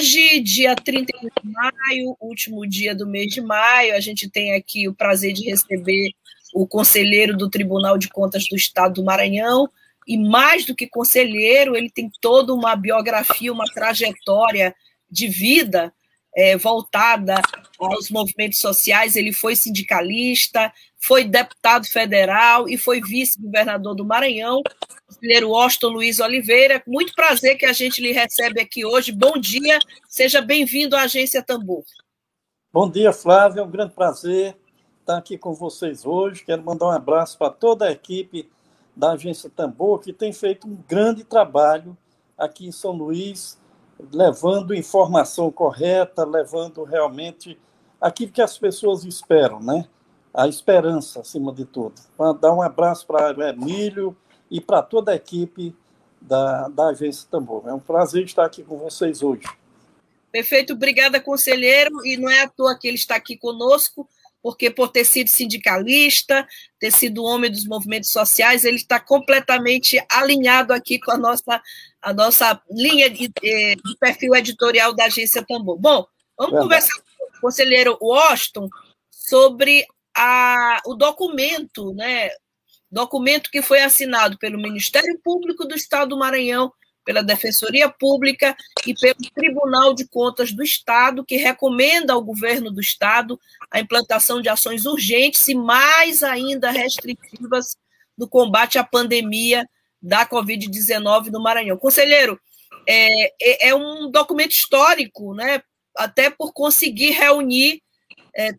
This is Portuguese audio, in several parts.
Hoje, dia 31 de maio, último dia do mês de maio, a gente tem aqui o prazer de receber o conselheiro do Tribunal de Contas do Estado do Maranhão, e mais do que conselheiro, ele tem toda uma biografia, uma trajetória de vida é, voltada aos movimentos sociais. Ele foi sindicalista, foi deputado federal e foi vice-governador do Maranhão, conselheiro Austin Luiz Oliveira. Muito prazer que a gente lhe recebe aqui hoje. Bom dia, seja bem-vindo à Agência Tambor. Bom dia, Flávia, é um grande prazer estar aqui com vocês hoje. Quero mandar um abraço para toda a equipe da Agência Tambor, que tem feito um grande trabalho aqui em São Luís, levando informação correta, levando realmente aquilo que as pessoas esperam, né? A esperança, acima de tudo. Dar um abraço para o Emílio e para toda a equipe da, da Agência Tambor. É um prazer estar aqui com vocês hoje. Perfeito, obrigada, conselheiro. E não é à toa que ele está aqui conosco, porque por ter sido sindicalista, ter sido homem dos movimentos sociais, ele está completamente alinhado aqui com a nossa, a nossa linha de, de perfil editorial da agência Tambor. Bom, vamos Verdade. conversar com o conselheiro Washington sobre a, o documento, né? Documento que foi assinado pelo Ministério Público do Estado do Maranhão pela Defensoria Pública e pelo Tribunal de Contas do Estado, que recomenda ao governo do Estado a implantação de ações urgentes e mais ainda restritivas no combate à pandemia da Covid-19 no Maranhão. Conselheiro, é, é, é, um documento histórico, né? até por conseguir reunir é,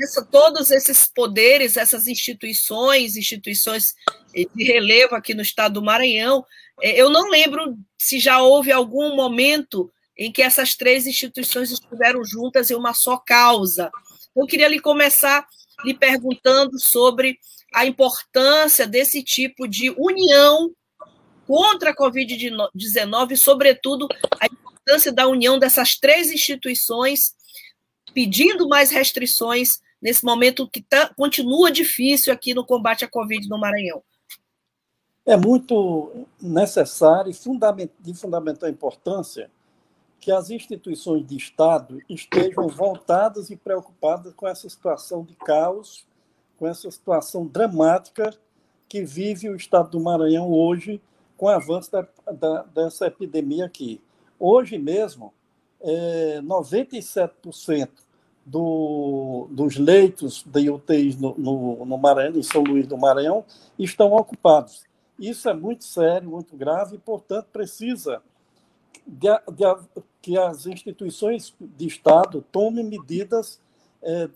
essa, todos esses poderes, essas instituições, instituições de relevo aqui no estado do Maranhão, é, eu não lembro se já houve algum momento em que essas três instituições estiveram juntas em uma só causa. Eu queria lhe começar lhe perguntando sobre a importância desse tipo de união contra a Covid-19, sobretudo a importância da união dessas três instituições, pedindo mais restrições nesse momento que tá, continua difícil aqui no combate à Covid no Maranhão é muito necessário e de fundamental importância que as instituições de Estado estejam voltadas e preocupadas com essa situação de caos, com essa situação dramática que vive o Estado do Maranhão hoje com o avanço da, da, dessa epidemia aqui. Hoje mesmo, é, 97% do, dos leitos de UTIs no, no, no Maranhão, em São Luís do Maranhão, estão ocupados. Isso é muito sério, muito grave e, portanto, precisa de, de, que as instituições de Estado tomem medidas é,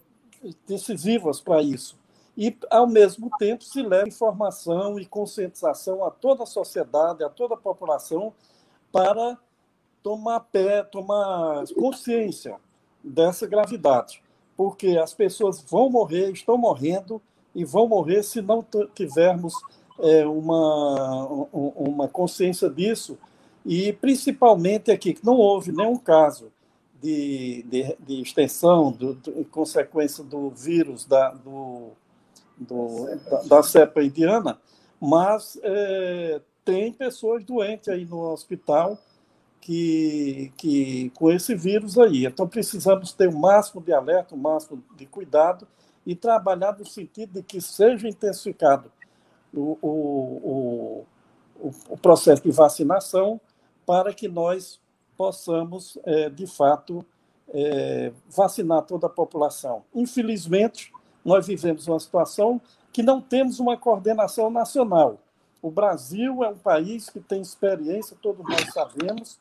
decisivas para isso. E, ao mesmo tempo, se leve informação e conscientização a toda a sociedade, a toda a população, para tomar pé, tomar consciência dessa gravidade. Porque as pessoas vão morrer, estão morrendo e vão morrer se não tivermos é, uma, uma consciência disso, e principalmente aqui, que não houve nenhum caso de, de, de extensão, do, em consequência do vírus da, do, do, da, da cepa indiana, mas é, tem pessoas doentes aí no hospital que, que com esse vírus aí. Então precisamos ter o máximo de alerta, o máximo de cuidado e trabalhar no sentido de que seja intensificado o, o, o, o processo de vacinação para que nós possamos, é, de fato, é, vacinar toda a população. Infelizmente, nós vivemos uma situação que não temos uma coordenação nacional. O Brasil é um país que tem experiência, todos nós sabemos,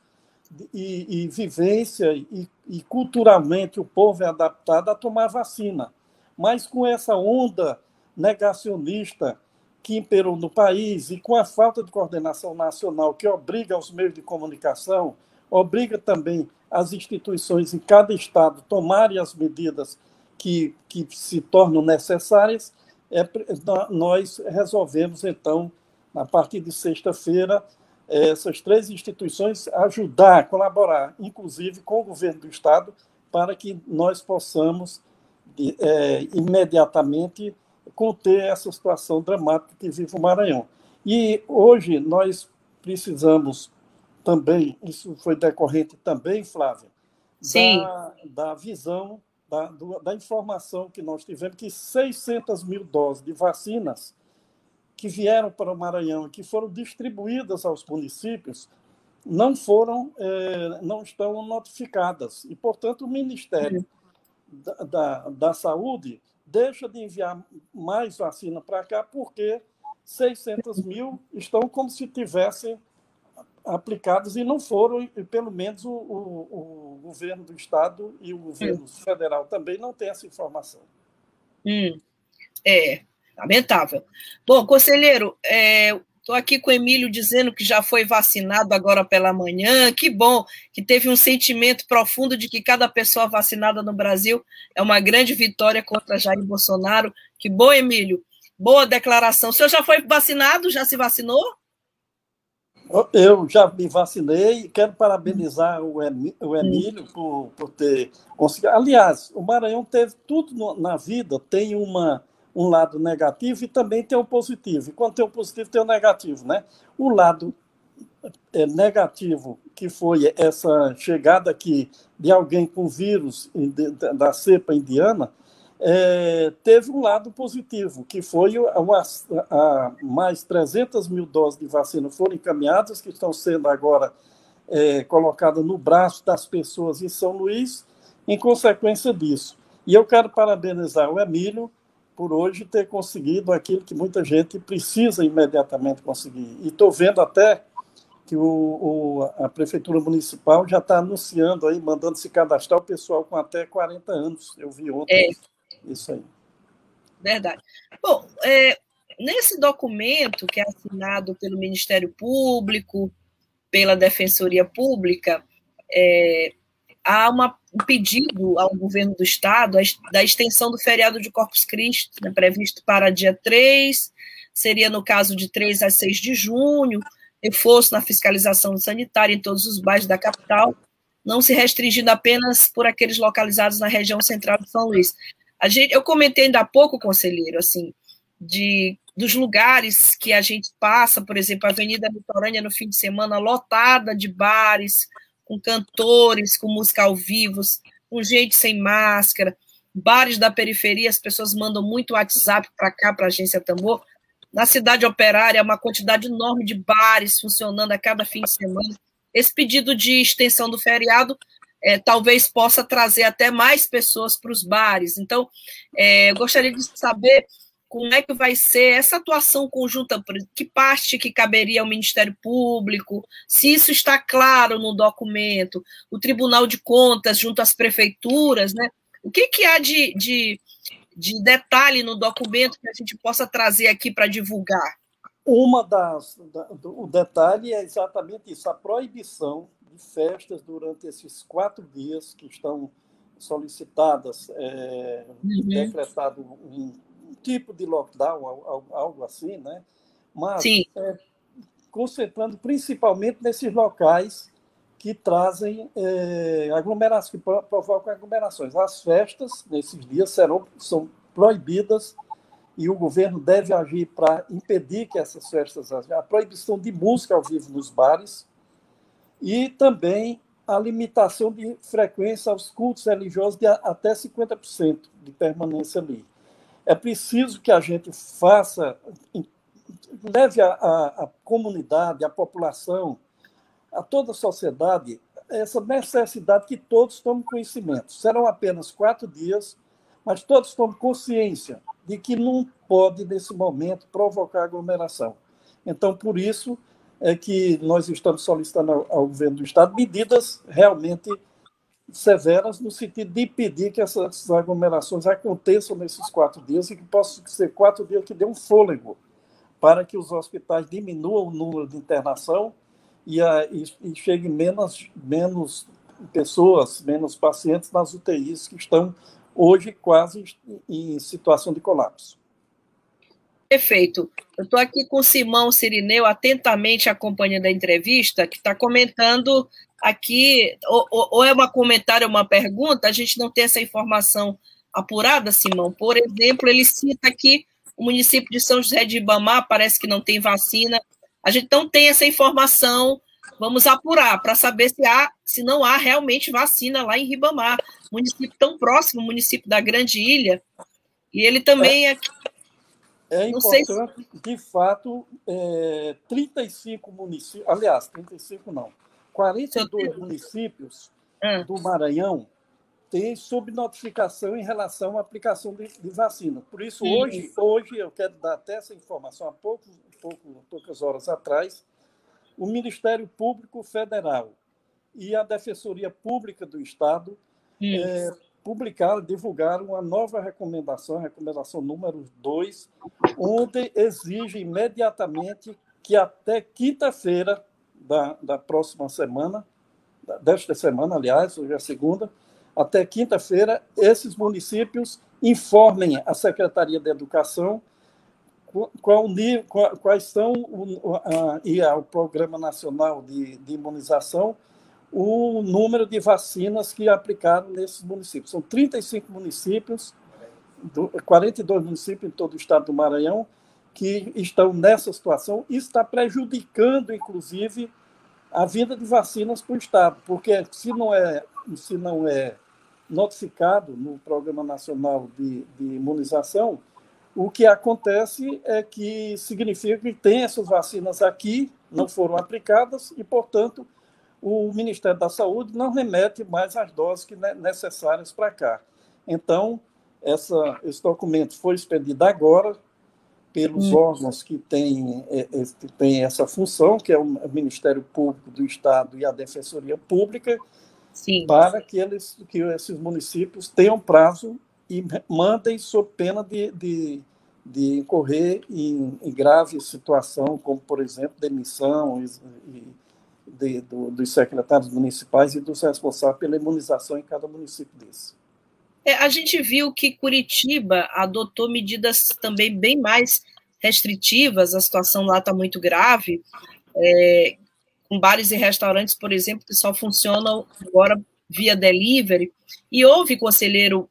e, e vivência, e, e culturalmente o povo é adaptado a tomar vacina. Mas com essa onda negacionista que imperou no país e com a falta de coordenação nacional que obriga os meios de comunicação, obriga também as instituições em cada estado tomarem as medidas que, que se tornam necessárias, é, nós resolvemos, então, a partir de sexta-feira, essas três instituições ajudar, colaborar, inclusive com o governo do Estado, para que nós possamos é, imediatamente conter essa situação dramática que vive o Maranhão. E hoje nós precisamos também, isso foi decorrente também, Flávia, da, da, visão, da, da informação que nós tivemos, que 600 mil doses de vacinas que vieram para o Maranhão e que foram distribuídas aos municípios não foram, é, não estão notificadas. E, portanto, o Ministério da, da, da Saúde deixa de enviar mais vacina para cá, porque 600 mil estão como se tivessem aplicados e não foram, e pelo menos o, o, o, governo do Estado e o governo federal também não têm essa informação. Hum, é, lamentável. Bom, conselheiro, é, Estou aqui com o Emílio dizendo que já foi vacinado agora pela manhã. Que bom que teve um sentimento profundo de que cada pessoa vacinada no Brasil é uma grande vitória contra Jair Bolsonaro. Que bom, Emílio. Boa declaração. O senhor já foi vacinado? Já se vacinou? Eu já me vacinei. Quero parabenizar o Emílio por, por ter conseguido. Aliás, o Maranhão teve tudo na vida, tem uma um lado negativo e também tem o positivo. E quando tem o positivo, tem o negativo. Né? O lado é, negativo, que foi essa chegada aqui de alguém com vírus da cepa indiana, é, teve um lado positivo, que foi a, a, mais 300 mil doses de vacina foram encaminhadas, que estão sendo agora é, colocadas no braço das pessoas em São Luís, em consequência disso. E eu quero parabenizar o Emílio, por hoje ter conseguido aquilo que muita gente precisa imediatamente conseguir. E estou vendo até que o, o, a Prefeitura Municipal já está anunciando aí, mandando se cadastrar o pessoal com até 40 anos. Eu vi ontem é. isso aí. Verdade. Bom, é, nesse documento que é assinado pelo Ministério Público, pela Defensoria Pública, é, há uma, um pedido ao governo do Estado da extensão do feriado de Corpus Christi, né, previsto para dia 3, seria no caso de 3 a 6 de junho, reforço na fiscalização sanitária em todos os bairros da capital, não se restringindo apenas por aqueles localizados na região central de São Luís. A gente, eu comentei ainda há pouco, conselheiro, assim, de dos lugares que a gente passa, por exemplo, a Avenida Litorânea no fim de semana lotada de bares, com cantores, com música ao vivo, com gente sem máscara, bares da periferia, as pessoas mandam muito WhatsApp para cá, para a agência Tambor. Na cidade operária, uma quantidade enorme de bares funcionando a cada fim de semana. Esse pedido de extensão do feriado é, talvez possa trazer até mais pessoas para os bares. Então, é, eu gostaria de saber como é que vai ser essa atuação conjunta, que parte que caberia ao Ministério Público, se isso está claro no documento, o Tribunal de Contas junto às prefeituras, né? O que, que há de, de, de detalhe no documento que a gente possa trazer aqui para divulgar? Uma das da, o detalhe é exatamente isso, a proibição de festas durante esses quatro dias que estão solicitadas, é, uhum. decretado um tipo de lockdown, algo assim, né? Mas é, concentrando principalmente nesses locais que trazem é, aglomerações, que provocam aglomerações. As festas, nesses dias, serão, são proibidas e o governo deve agir para impedir que essas festas, a proibição de música ao vivo nos bares e também a limitação de frequência aos cultos religiosos de até 50% de permanência ali é preciso que a gente faça, leve a, a, a comunidade, a população, a toda a sociedade, essa necessidade que todos tomem conhecimento. Serão apenas quatro dias, mas todos tomem consciência de que não pode, nesse momento, provocar aglomeração. Então, por isso é que nós estamos solicitando ao, ao governo do Estado medidas realmente severas no sentido de impedir que essas aglomerações aconteçam nesses quatro dias e que possam ser quatro dias que dê um fôlego para que os hospitais diminuam o número de internação e, a, e, e chegue menos, menos pessoas, menos pacientes nas UTIs que estão hoje quase em situação de colapso. Perfeito. Eu estou aqui com o Simão Sirineu, atentamente acompanhando a entrevista, que está comentando aqui, ou, ou, é uma comentário ou uma pergunta, a gente não tem essa informação apurada, Simão. Por exemplo, ele cita aqui o município de São José de Ibamar, parece que não tem vacina. A gente não tem essa informação Vamos apurar para saber se há, se não há realmente vacina lá em Ribamar, município tão próximo, município da Grande Ilha. E ele também é. É importante, se... de fato, é, 35 municípios, aliás, 35 não, 42 municípios ah. do Maranhão têm subnotificação em relação à aplicação de, de vacina. Por isso, hoje, hoje, eu quero dar até essa informação, há pouco, pouco, poucas horas atrás, o Ministério Público Federal e a Defensoria Pública do Estado é, publicaram, divulgaram uma nova recomendação, a recomendação número 2, onde exige imediatamente que até quinta-feira da, da próxima semana, desta semana, aliás, hoje é segunda, até quinta-feira, esses municípios informem a Secretaria de Educação qual, qual, quais são o, a, e ao Programa Nacional de, de, Imunização o número de vacinas que aplicaram nesses municípios. São 35 municípios, 42 municípios em todo o estado do Maranhão, que estão nessa situação está prejudicando, inclusive, a vinda de vacinas para o Estado, porque se não é, se não é notificado no Programa Nacional de, de Imunização, o que acontece é que significa que tem essas vacinas aqui, não foram aplicadas, e, portanto, o Ministério da Saúde não remete mais as doses que necessárias para cá. Então, essa, esse documento foi expedido agora pelos hum. órgãos que têm, é, é, têm essa função, que é o Ministério Público do Estado e a Defensoria Pública, Sim. para que, eles, que esses municípios tenham prazo e mandem sob pena de, de, de incorrer em, em, grave situação, como, por exemplo, demissão e, de, do, dos secretários municipais e dos responsáveis pela imunização em cada município desse. É, a gente viu que Curitiba adotou medidas também bem mais restritivas, a situação lá está muito grave, é, com bares e restaurantes, por exemplo, que só funcionam agora via delivery, e houve, conselheiro,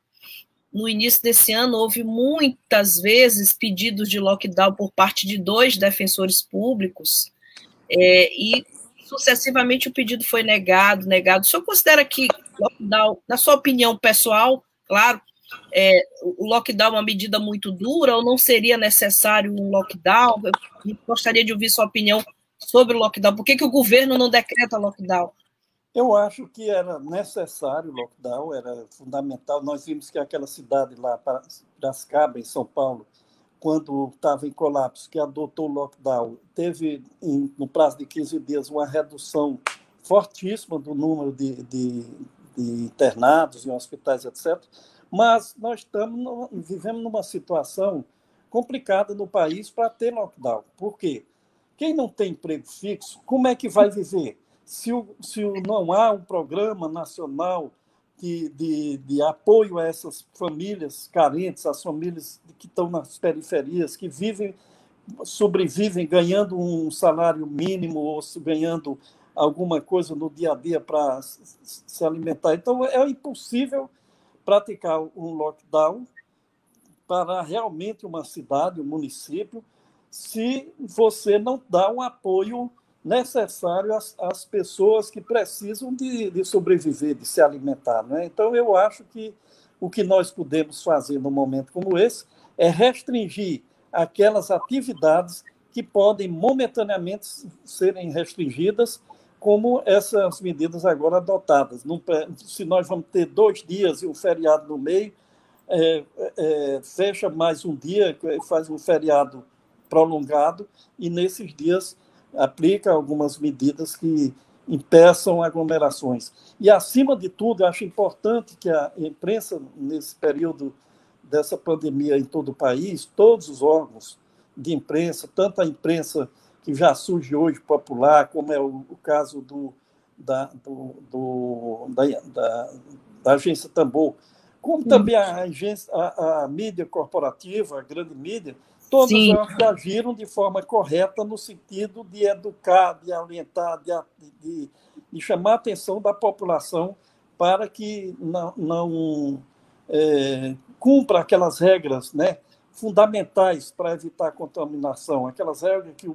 no início desse ano, houve muitas vezes pedidos de lockdown por parte de dois defensores públicos, é, e sucessivamente o pedido foi negado, negado. O senhor considera que lockdown, na sua opinião pessoal, claro, é, o lockdown é uma medida muito dura ou não seria necessário um lockdown? Eu gostaria de ouvir sua opinião sobre o lockdown. Por que, que o governo não decreta lockdown? Eu acho que era necessário o lockdown, era fundamental. Nós vimos que aquela cidade lá, Piracicaba, em São Paulo, quando estava em colapso, que adotou o lockdown, teve, em, no prazo de 15 dias, uma redução fortíssima do número de, de internados em hospitais, etc. Mas nós estamos vivemos numa situação complicada no país para ter lockdown. Por quê? Quem não tem emprego fixo, como é que vai viver? se, o, se o, não há um programa nacional de, de, de, apoio a essas famílias carentes, as famílias que estão nas periferias, que vivem, sobrevivem ganhando um salário mínimo ou ganhando alguma coisa no dia a dia para se alimentar. Então, é impossível praticar um lockdown para realmente uma cidade, um município, se você não dá um apoio necessário às, às pessoas que precisam de, de, sobreviver, de se alimentar. Né? Então, eu acho que o que nós podemos fazer num momento como esse é restringir aquelas atividades que podem momentaneamente serem restringidas, como essas medidas agora adotadas. se nós vamos ter dois dias e um feriado no meio, é, é, fecha mais um dia, faz um feriado prolongado, e nesses dias aplica algumas medidas que impeçam aglomerações. E, acima de tudo, acho importante que a imprensa, nesse período dessa pandemia em todo o país, todos os órgãos de imprensa, tanto a imprensa que já surge hoje popular, como é o, o caso do, da, do, do da, da, da, agência Tambor, como também a, agência, a, a, mídia corporativa, a grande mídia, todas Sim. elas agiram de forma correta no sentido de educar, de orientar, de, de, de chamar a atenção da população para que não, não é, cumpra aquelas regras né, fundamentais para evitar a contaminação, aquelas regras que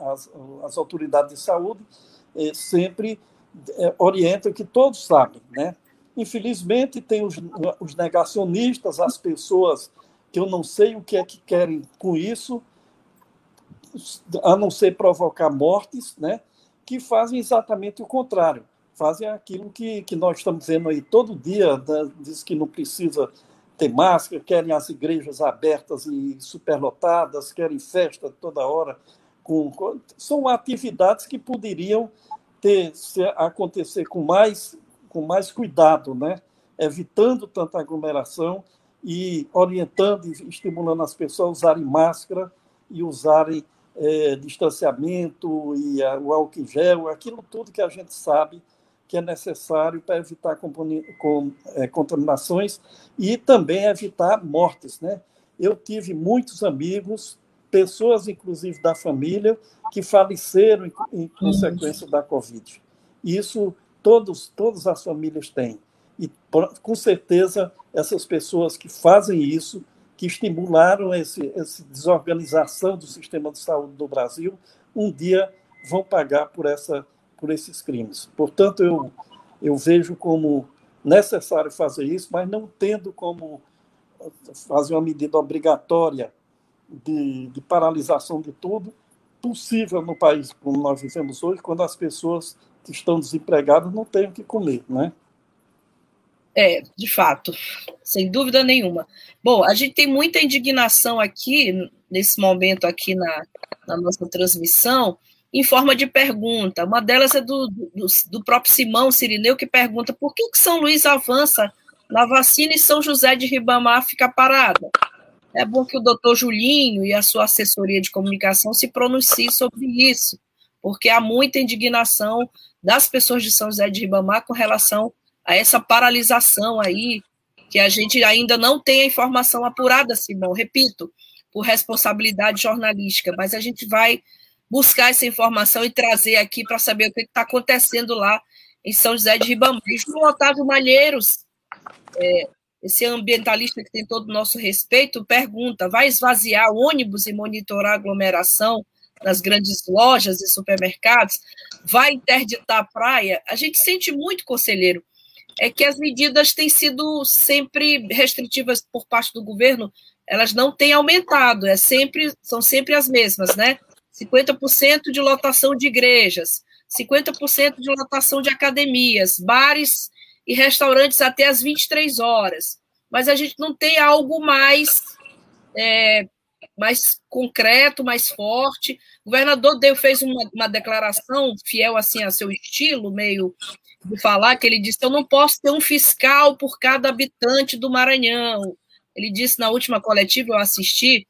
as, as autoridades de saúde é, sempre é, orientam, que todos sabem. Né? Infelizmente, tem os, os negacionistas, as pessoas que eu não sei o que é que querem com isso, a não ser provocar mortes, né? que fazem exatamente o contrário. Fazem aquilo que, que nós estamos vendo aí todo dia, diz que não precisa ter máscara, querem as igrejas abertas e superlotadas, querem festa toda hora. Com, são atividades que poderiam ter, se, acontecer com mais, com mais cuidado, né? evitando tanta aglomeração e orientando e estimulando as pessoas a usarem máscara e usarem é, distanciamento e a, o álcool em gel, aquilo tudo que a gente sabe que é necessário para evitar é, contaminações e também evitar mortes. Né? Eu tive muitos amigos, pessoas inclusive da família, que faleceram em, em consequência da Covid. Isso todos, todas as famílias têm. E, com certeza, essas pessoas que fazem isso, que estimularam esse, essa desorganização do sistema de saúde do Brasil, um dia vão pagar por, essa, por esses crimes. Portanto, eu, eu vejo como necessário fazer isso, mas não tendo como fazer uma medida obrigatória de, de paralisação de tudo, possível no país como nós vivemos hoje, quando as pessoas que estão desempregadas não têm o que comer, né? É, de fato, sem dúvida nenhuma. Bom, a gente tem muita indignação aqui, nesse momento aqui na, na nossa transmissão, em forma de pergunta. Uma delas é do, do, do, próprio Simão Sirineu, que pergunta por que, que São Luís avança na vacina e São José de Ribamar fica parada? É bom que o doutor Julinho e a sua assessoria de comunicação se pronuncie sobre isso, porque há muita indignação das pessoas de São José de Ribamar com relação a essa paralisação aí, que a gente ainda não tem a informação apurada, Simão, repito, por responsabilidade jornalística, mas a gente vai buscar essa informação e trazer aqui para saber o que está acontecendo lá em São José de Ribamar. João Otávio Malheiros, é, esse ambientalista que tem todo o nosso respeito, pergunta: vai esvaziar ônibus e monitorar a aglomeração nas grandes lojas e supermercados? Vai interditar a praia? A gente sente muito, conselheiro, é que as medidas têm sido sempre restritivas por parte do governo, elas não têm aumentado, é sempre, são sempre as mesmas, né? 50% de lotação de igrejas, 50% de lotação de academias, bares e restaurantes até às 23 horas. Mas a gente não tem algo mais, é, mais concreto, mais forte. O governador deu, fez uma, uma declaração fiel assim a seu estilo, meio de falar que ele disse: Eu não posso ter um fiscal por cada habitante do Maranhão. Ele disse na última coletiva, eu assisti,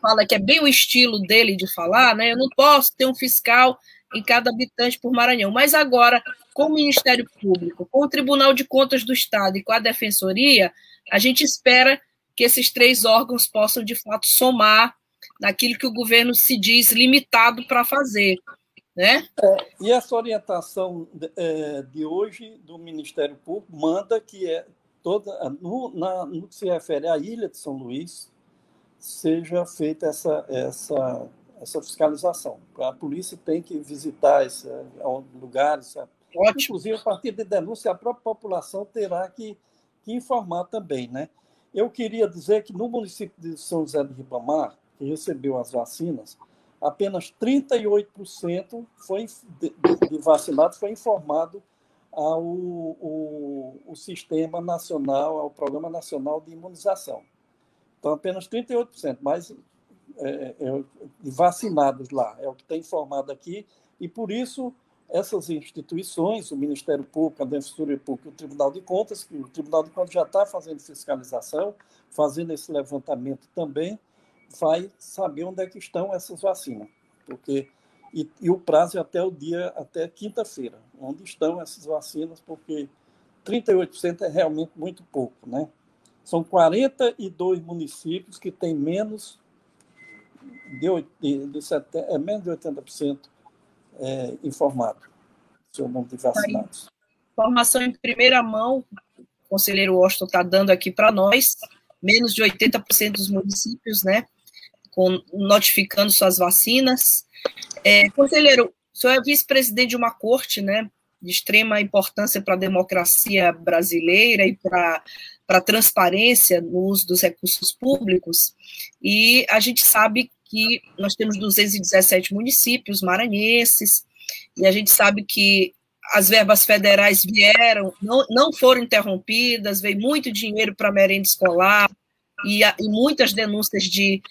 fala que é bem o estilo dele de falar, né? Eu não posso ter um fiscal em cada habitante por Maranhão. Mas agora, com o Ministério Público, com o Tribunal de Contas do Estado e com a Defensoria, a gente espera que esses três órgãos possam, de fato, somar naquilo que o governo se diz limitado para fazer. Né? É, e essa orientação é, de hoje do Ministério Público manda que é toda no, na, no que se refere à ilha de São Luís seja feita essa essa essa fiscalização. A polícia tem que visitar esses é, lugares. Ótimo. Inclusive, a partir de denúncia, a própria população terá que, que informar também. Né? Eu queria dizer que no município de São José de Ribamar, que recebeu as vacinas, apenas 38% foi, de, de vacinados foi informado ao o, o sistema nacional, ao Programa Nacional de Imunização. Então, apenas 38%, mas é, é, vacinados lá, é o que está informado aqui, e por isso essas instituições, o Ministério Público, a Defensoria Pública, o Tribunal de Contas, que o Tribunal de Contas já está fazendo fiscalização, fazendo esse levantamento também, vai saber onde é que estão essas vacinas, porque e, e o prazo é até o dia até quinta-feira, onde estão essas vacinas, porque 38% é realmente muito pouco, né? São 42 municípios que têm menos de, de, de, é menos de 80% é, informado seu número de vacinados. Informação em primeira mão, o conselheiro Washington está dando aqui para nós, menos de 80% dos municípios, né, com, notificando suas vacinas. É, conselheiro, o senhor é vice-presidente de uma corte, né, de extrema importância para a democracia brasileira e para para transparência no uso dos recursos públicos, e a gente sabe que nós temos 217 municípios maranhenses, e a gente sabe que as verbas federais vieram, não, não foram interrompidas, veio muito dinheiro para merenda escolar, e, e muitas denúncias de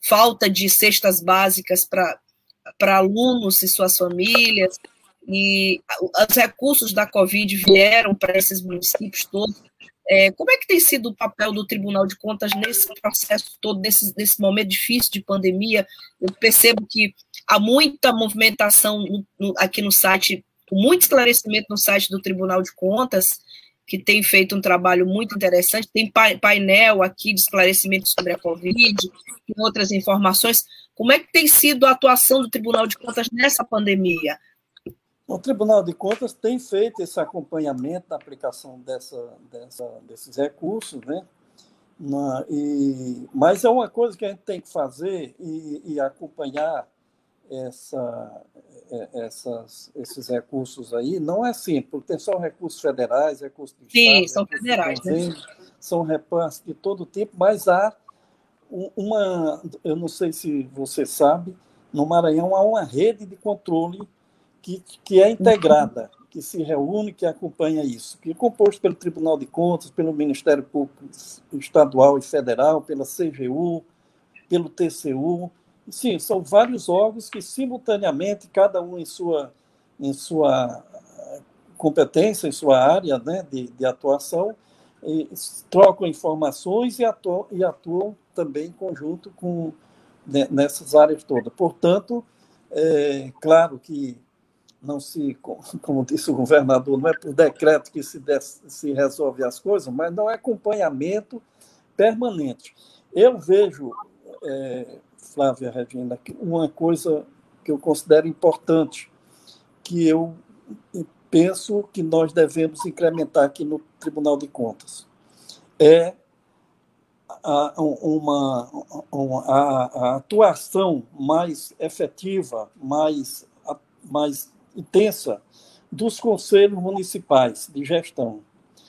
falta de cestas básicas para alunos e suas famílias, e os recursos da Covid vieram para esses municípios todos. É, como é que tem sido o papel do Tribunal de Contas nesse processo todo, nesse, nesse momento difícil de pandemia? Eu percebo que há muita movimentação no, no, aqui no site, muito esclarecimento no site do Tribunal de Contas, que tem feito um trabalho muito interessante. Tem painel aqui de esclarecimento sobre a Covid e outras informações. Como é que tem sido a atuação do Tribunal de Contas nessa pandemia? O Tribunal de Contas tem feito esse acompanhamento da aplicação dessa, dessa, desses recursos, né? Na, e, mas é uma coisa que a gente tem que fazer e, e acompanhar essa, é, essas, esses recursos aí. Não é simples, porque tem só recursos federais, recursos de Sim, Estado, são federais. Né? São repasses de todo tipo, mas há uma, eu não sei se você sabe, no Maranhão há uma rede de controle que, que é integrada, que se reúne, que acompanha isso, que é composto pelo Tribunal de Contas, pelo Ministério Público Estadual e Federal, pela CGU, pelo TCU. Sim, são vários órgãos que simultaneamente, cada um em sua, em sua competência, em sua área né, de, de atuação, trocam informações e atuam, e atuam também em conjunto com né, nessas áreas todas. Portanto, é claro que não se, como disse o governador, não é por decreto que se, se resolve as coisas, mas não é acompanhamento permanente. Eu vejo, é, Flávia Regina, uma coisa que eu considero importante, que eu penso que nós devemos incrementar aqui no Tribunal de Contas, é a, uma, uma a, a atuação mais efetiva, mais, mais intensa dos conselhos municipais de gestão.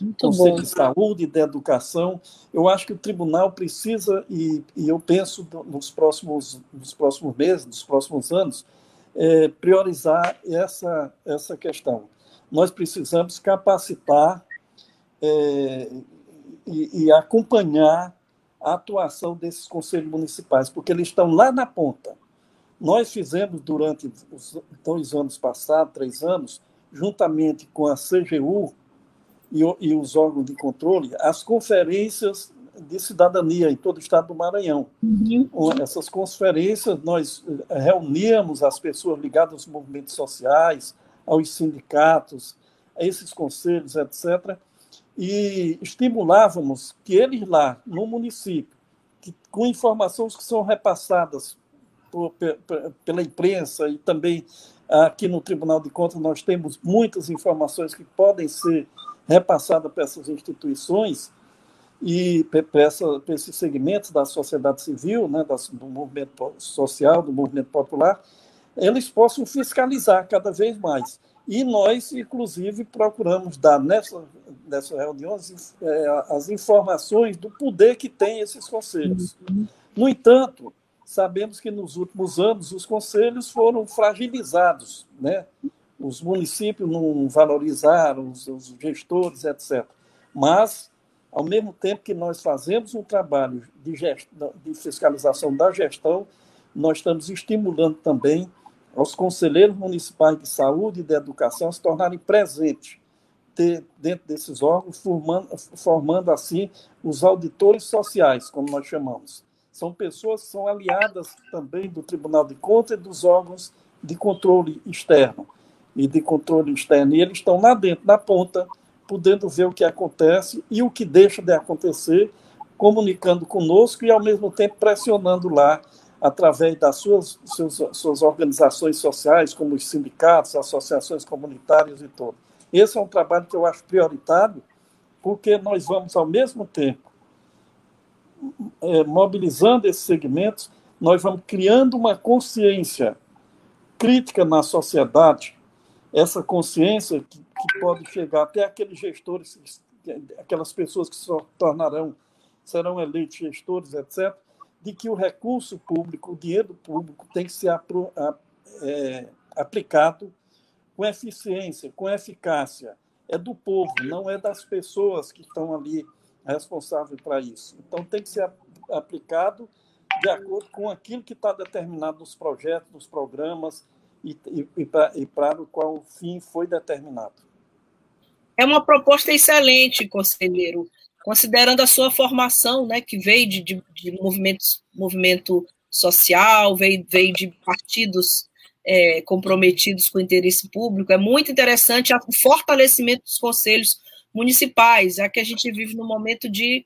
Muito Conselho bom. de Saúde de Educação. Eu acho que o tribunal precisa, e, e eu penso nos próximos, nos próximos meses, nos próximos anos, é, priorizar essa, essa questão. Nós precisamos capacitar é, e, e acompanhar a atuação desses conselhos municipais, porque eles estão lá na ponta. Nós fizemos durante os dois anos passados, três anos, juntamente com a CGU e, e os órgãos de controle, as conferências de cidadania em todo o estado do Maranhão. Uhum. Essas conferências, nós eh, reuníamos as pessoas ligadas aos movimentos sociais, aos sindicatos, a esses conselhos, etc., e estimulávamos que eles lá, no município, que, com informações que são repassadas pela imprensa e também aqui no Tribunal de Contas nós temos muitas informações que podem ser repassadas para essas instituições e para, essa, para esses segmentos da sociedade civil, né, do movimento social, do movimento popular, eles possam fiscalizar cada vez mais. E nós, inclusive, procuramos dar nessa, nessas reuniões é, as informações do poder que tem esses conselhos. No entanto, sabemos que nos últimos anos os conselhos foram fragilizados, né? os municípios não valorizaram os, os gestores, etc. Mas, ao mesmo tempo que nós fazemos um trabalho de, de fiscalização da gestão, nós estamos estimulando também aos conselheiros municipais de saúde e de educação se tornarem presentes dentro desses órgãos, formando, formando assim os auditores sociais, como nós chamamos São pessoas que são aliadas também do Tribunal de Contas e dos órgãos de controle externo e de controle externo. E eles estão lá dentro, na ponta, podendo ver o que acontece e o que deixa de acontecer, comunicando conosco e, ao mesmo tempo, pressionando lá através das suas, suas, suas organizações sociais, como os sindicatos, associações comunitárias e tudo. Esse é um trabalho que eu acho prioritário, porque nós vamos, ao mesmo tempo, é, mobilizando esses segmentos, nós vamos criando uma consciência crítica na sociedade, essa consciência que, que pode chegar até aqueles gestores, aquelas pessoas que se tornarão, serão eleitos gestores, etc., de que o recurso público, o dinheiro público, tem que ser apro, é, aplicado com eficiência, com eficácia. É do povo, não é das pessoas que estão ali responsável para isso. Então, tem que ser aplicado de acordo com aquilo que está determinado nos projetos, nos programas e, e, e para o qual o fim foi determinado. É uma proposta excelente, conselheiro, considerando a sua formação, né, que veio de, de, de movimentos, movimento social, veio, veio de partidos é, comprometidos com o interesse público. É muito interessante o fortalecimento dos conselhos municipais, já que a gente vive num momento de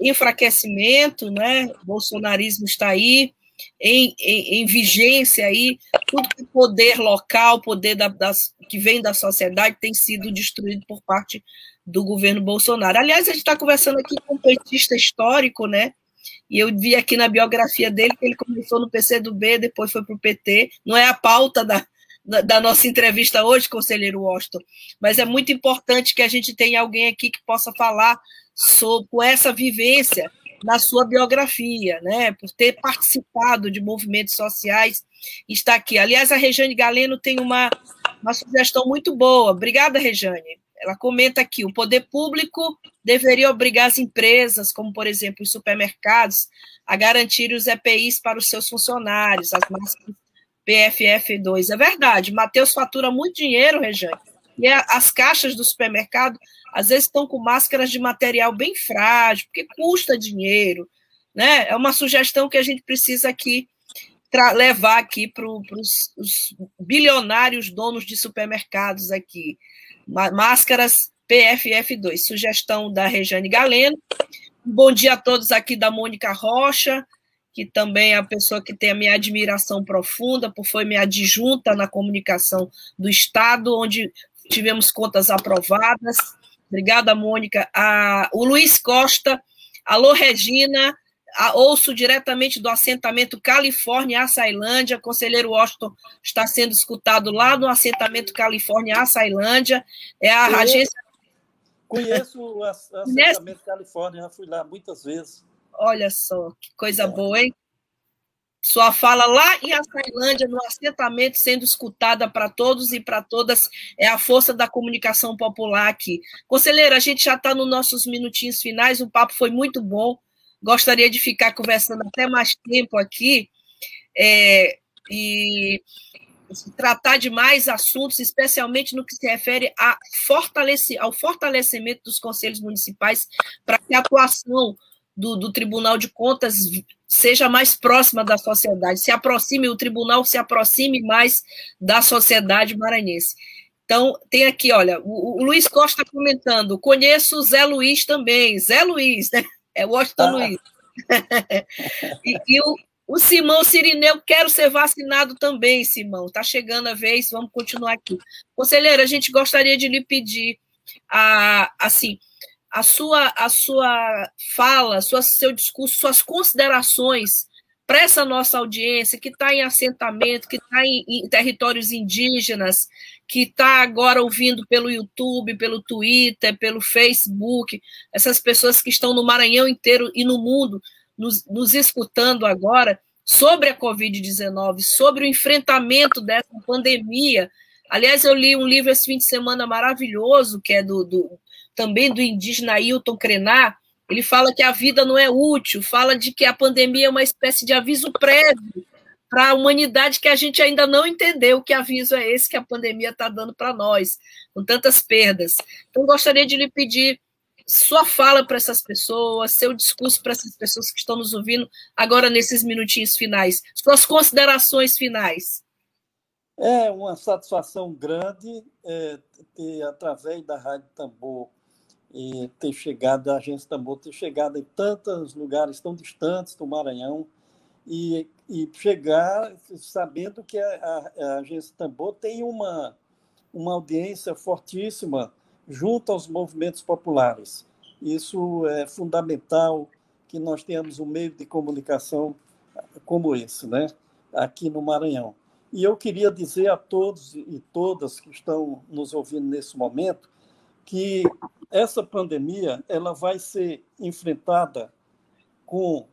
enfraquecimento, né? O bolsonarismo está aí em, em, em vigência aí, tudo que poder local, poder da, das, que vem da sociedade tem sido destruído por parte do governo Bolsonaro. Aliás, a gente está conversando aqui com um petista histórico, né? E eu vi aqui na biografia dele que ele começou no PCdoB, depois foi para o PT. Não é a pauta da, da nossa entrevista hoje, conselheiro Washington, mas é muito importante que a gente tenha alguém aqui que possa falar sobre com essa vivência na sua biografia, né? Por ter participado de movimentos sociais, está aqui. Aliás, a Rejane Galeno tem uma, uma sugestão muito boa. Obrigada, Rejane. Ela comenta aqui: o poder público deveria obrigar as empresas, como por exemplo os supermercados, a garantir os EPIs para os seus funcionários, as máscaras PFF2. É verdade, Matheus fatura muito dinheiro, Rejane. E as caixas do supermercado, às vezes, estão com máscaras de material bem frágil, porque custa dinheiro. Né? É uma sugestão que a gente precisa aqui levar aqui para os bilionários donos de supermercados aqui. Máscaras PFF2. Sugestão da Rejane Galeno. bom dia a todos aqui da Mônica Rocha que também é a pessoa que tem a minha admiração profunda, por foi minha adjunta na comunicação do Estado, onde tivemos contas aprovadas. Obrigada, Mônica. A, o Luiz Costa, alô, Regina, a, ouço diretamente do assentamento Califórnia, Açailândia. Conselheiro Washington está sendo escutado lá no assentamento Califórnia, Açailândia. É a conheço, agência. Conheço o assentamento Califórnia, já fui lá muitas vezes. Olha só, que coisa boa, hein? Sua fala lá em Açailândia, no assentamento, sendo escutada para todos e para todas, é a força da comunicação popular aqui. Conselheira, a gente já está nos nossos minutinhos finais, o papo foi muito bom. Gostaria de ficar conversando até mais tempo aqui é, e tratar de mais assuntos, especialmente no que se refere a ao fortalecimento dos conselhos municipais para que a atuação do, do, Tribunal de Contas seja mais próxima da sociedade, se aproxime, o tribunal se aproxime mais da sociedade maranhense. Então, tem aqui, olha, o, o Luiz Costa comentando, conheço o Zé Luiz também, Zé Luiz, né? É Washington ah. Luiz. e, e o, o Simão Sirineu, quero ser vacinado também, Simão. Está chegando a vez, vamos continuar aqui. Conselheira, a gente gostaria de lhe pedir, a, assim, a sua, a sua fala, sua, seu discurso, suas considerações para essa nossa audiência que está em assentamento, que está em, em, territórios indígenas, que está agora ouvindo pelo YouTube, pelo Twitter, pelo Facebook, essas pessoas que estão no Maranhão inteiro e no mundo nos, nos escutando agora sobre a Covid-19, sobre o enfrentamento dessa pandemia. Aliás, eu li um livro esse fim de semana maravilhoso, que é do, do também do indígena Ailton Krenar, ele fala que a vida não é útil, fala de que a pandemia é uma espécie de aviso prévio para a humanidade que a gente ainda não entendeu que aviso é esse que a pandemia está dando para nós, com tantas perdas. Então, gostaria de lhe pedir sua fala para essas pessoas, seu discurso para essas pessoas que estão nos ouvindo agora nesses minutinhos finais, suas considerações finais. É uma satisfação grande é, ter, através da Rádio Tambor, e ter chegado, a Agência Tambor, ter chegado em tantos lugares tão distantes do Maranhão e, e chegar sabendo que a, a, a Agência Tambor tem uma, uma audiência fortíssima junto aos movimentos populares. Isso é fundamental que nós tenhamos um meio de comunicação como esse, né? aqui no Maranhão. E eu queria dizer a todos e todas que estão nos ouvindo nesse momento que essa pandemia ela vai ser enfrentada com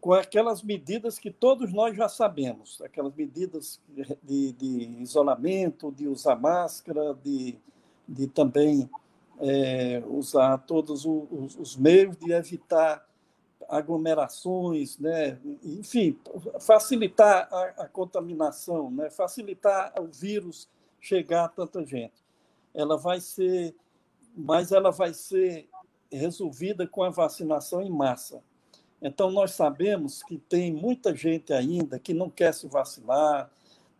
com aquelas medidas que todos nós já sabemos, aquelas medidas de, de isolamento, de usar máscara, de de também é, usar todos os, os, meios de evitar aglomerações, né? enfim, facilitar a, a, contaminação, né? facilitar o vírus chegar a tanta gente. Ela vai ser, mas ela vai ser resolvida com a vacinação em massa. Então, nós sabemos que tem muita gente ainda que não quer se vacinar,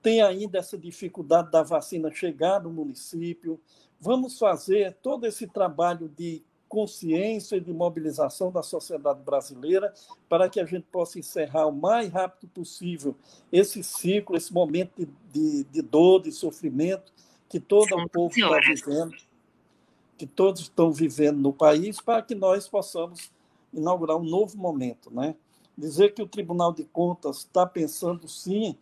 tem ainda essa dificuldade da vacina chegar no município. Vamos fazer todo esse trabalho de consciência e de mobilização da sociedade brasileira para que a gente possa encerrar o mais rápido possível esse ciclo, esse momento de, de, de dor, de sofrimento que todo o povo está vivendo, que todos estão vivendo no país, para que nós possamos inaugurar um novo momento. Né? Dizer que o Tribunal de Contas está pensando, sim,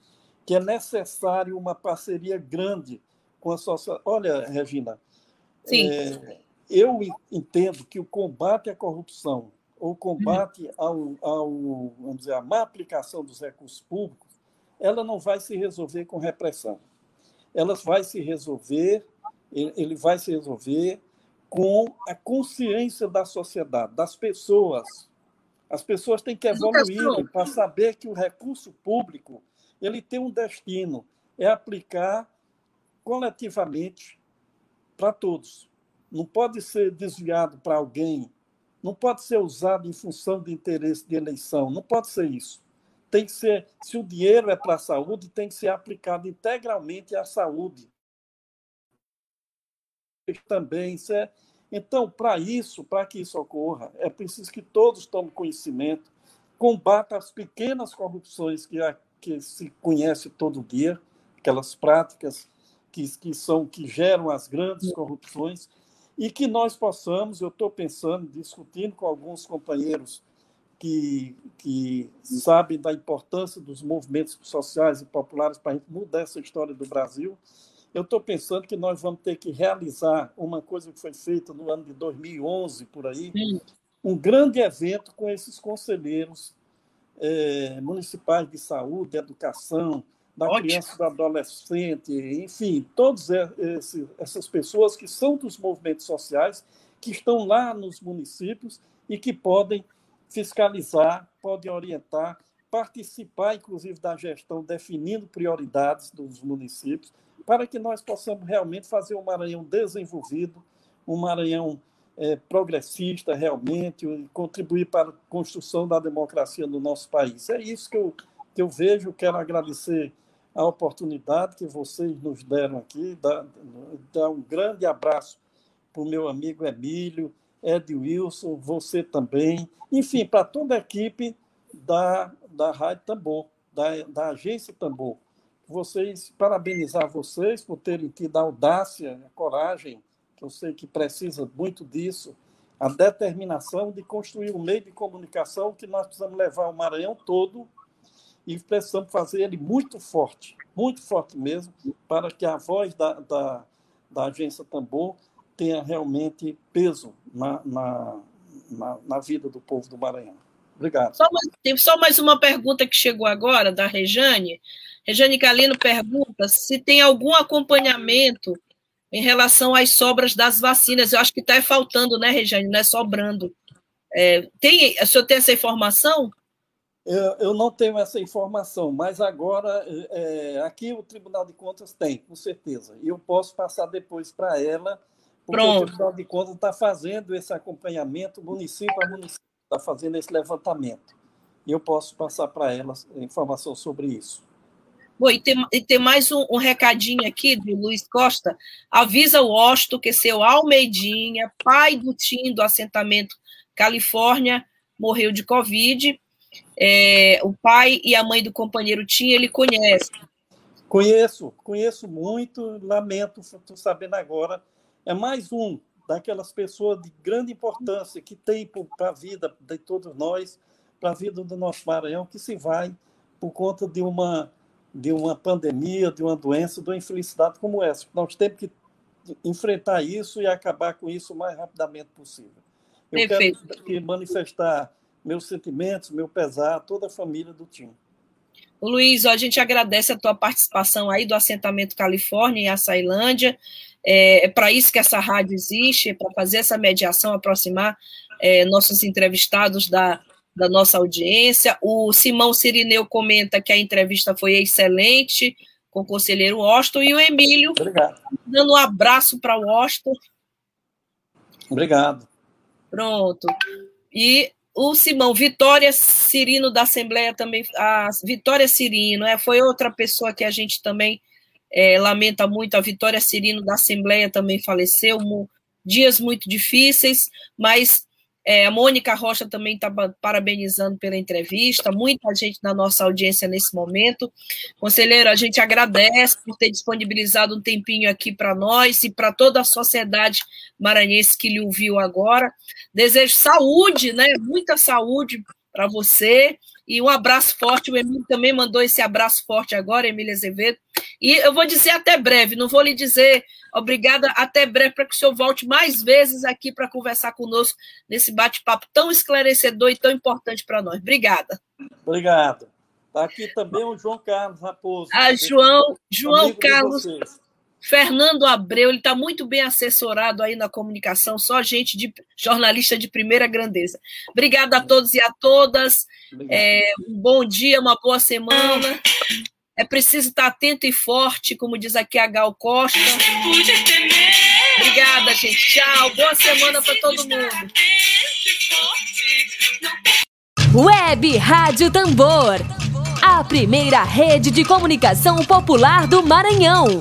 que é necessário uma parceria grande com a sociedade. Olha, Regina, é, eu entendo que o combate à corrupção ou combate ao, ao, vamos dizer, à má aplicação dos recursos públicos, ela não vai se resolver com repressão. Ela vai se resolver, ele vai se resolver com a consciência da sociedade, das pessoas. As pessoas têm que evoluir para saber que o recurso público ele tem um destino, é aplicar coletivamente para todos. Não pode ser desviado para alguém, não pode ser usado em função de interesse de eleição, não pode ser isso. Tem que ser, se o dinheiro é para a saúde, tem que ser aplicado integralmente à saúde. Também, isso é, então, para isso, para que isso ocorra, é preciso que todos tomem conhecimento, combatam as pequenas corrupções que, que se conhece todo dia, aquelas práticas que, que são que geram as grandes corrupções e que nós possamos, eu estou pensando, discutindo com alguns companheiros que, que sabem da importância dos movimentos sociais e populares para a gente mudar essa história do Brasil, eu estou pensando que nós vamos ter que realizar uma coisa que foi feita no ano de 2011, por aí, um grande evento com esses conselheiros é, municipais de saúde, educação, da Ótimo. criança e do adolescente, enfim, todas essas pessoas que são dos movimentos sociais, que estão lá nos municípios e que podem fiscalizar, podem orientar, participar, inclusive, da gestão, definindo prioridades dos municípios, para que nós possamos realmente fazer um Maranhão desenvolvido, um Maranhão é, progressista realmente, e contribuir para a construção da democracia no nosso país. É isso que eu, que eu vejo, quero agradecer a oportunidade que vocês nos deram aqui, dar, dar um grande abraço para o meu amigo Emílio, Ed Wilson, você também, enfim, para toda a equipe da, da Rádio Tambor, da, da Agência Tambor. Vocês, parabenizar vocês por terem tido a audácia, a coragem, que eu sei que precisa muito disso, a determinação de construir um meio de comunicação que nós precisamos levar o Maranhão todo e precisamos fazer ele muito forte, muito forte mesmo, para que a voz da, da, da agência Tambor tenha realmente peso na, na, na, na, vida do povo do Maranhão. Obrigado. Só mais, tem só mais uma pergunta que chegou agora, da Rejane. Rejane Galino pergunta se tem algum acompanhamento em relação às sobras das vacinas. Eu acho que está faltando, né, Rejane? Não é sobrando. É, tem, o senhor tem essa informação? Eu, eu não tenho essa informação, mas agora é, aqui o Tribunal de Contas tem, com certeza. E eu posso passar depois para ela, Pronto. o Tribunal de Contas está fazendo esse acompanhamento, município a município, está fazendo esse levantamento. E eu posso passar para elas informação sobre isso. Bom, e tem, e tem mais um, um, recadinho aqui do Luiz Costa. Avisa o Osto que seu Almeidinha, pai do Tim do assentamento Califórnia, morreu de Covid. É, o pai e a mãe do companheiro Tim, ele conhece. Conheço, conheço muito, lamento, estou sabendo agora. É mais um daquelas pessoas de grande importância que tem para a vida de todos nós, para a vida do nosso Maranhão, que se vai por conta de uma, de uma pandemia, de uma doença, de uma infelicidade como essa. Nós temos que enfrentar isso e acabar com isso o mais rapidamente possível. Eu Perfeito. quero manifestar meus sentimentos, meu pesar a toda a família do Tim. O Luiz, a gente agradece a tua participação aí do assentamento Califórnia em Açailândia. É, é para isso que essa rádio existe, é para fazer essa mediação, aproximar é, nossos entrevistados da, da nossa audiência. O Simão Sirineu comenta que a entrevista foi excelente com o conselheiro Washington e o Emílio Obrigado. dando um abraço para o Washington. Obrigado. Pronto. E o Simão, Vitória Cirino da Assembleia também, a Vitória Cirino, é, foi outra pessoa que a gente também é, lamenta muito, a Vitória Cirino da Assembleia também faleceu, dias muito difíceis, mas é, a Mônica Rocha também está parabenizando pela entrevista, muita gente na nossa audiência nesse momento. Conselheiro, a gente agradece por ter disponibilizado um tempinho aqui para nós e para toda a sociedade maranhense que lhe ouviu agora. Desejo saúde, né? Muita saúde para você e um abraço forte. O Emílio também mandou esse abraço forte agora, Emílio Azevedo. E eu vou dizer até breve, não vou lhe dizer obrigada, até breve, para que o senhor volte mais vezes aqui para conversar conosco nesse bate-papo tão esclarecedor e tão importante para nós. Obrigada. Obrigado. Está aqui também o João Carlos Raposo. Ah, João, João Carlos. Fernando Abreu, ele está muito bem assessorado aí na comunicação, só gente de jornalista de primeira grandeza. Obrigada a todos e a todas. É, um bom dia, uma boa semana. É preciso estar atento e forte, como diz aqui a Gal Costa. Obrigada, gente. Tchau. Boa semana para todo mundo. Web Rádio Tambor. A primeira rede de comunicação popular do Maranhão.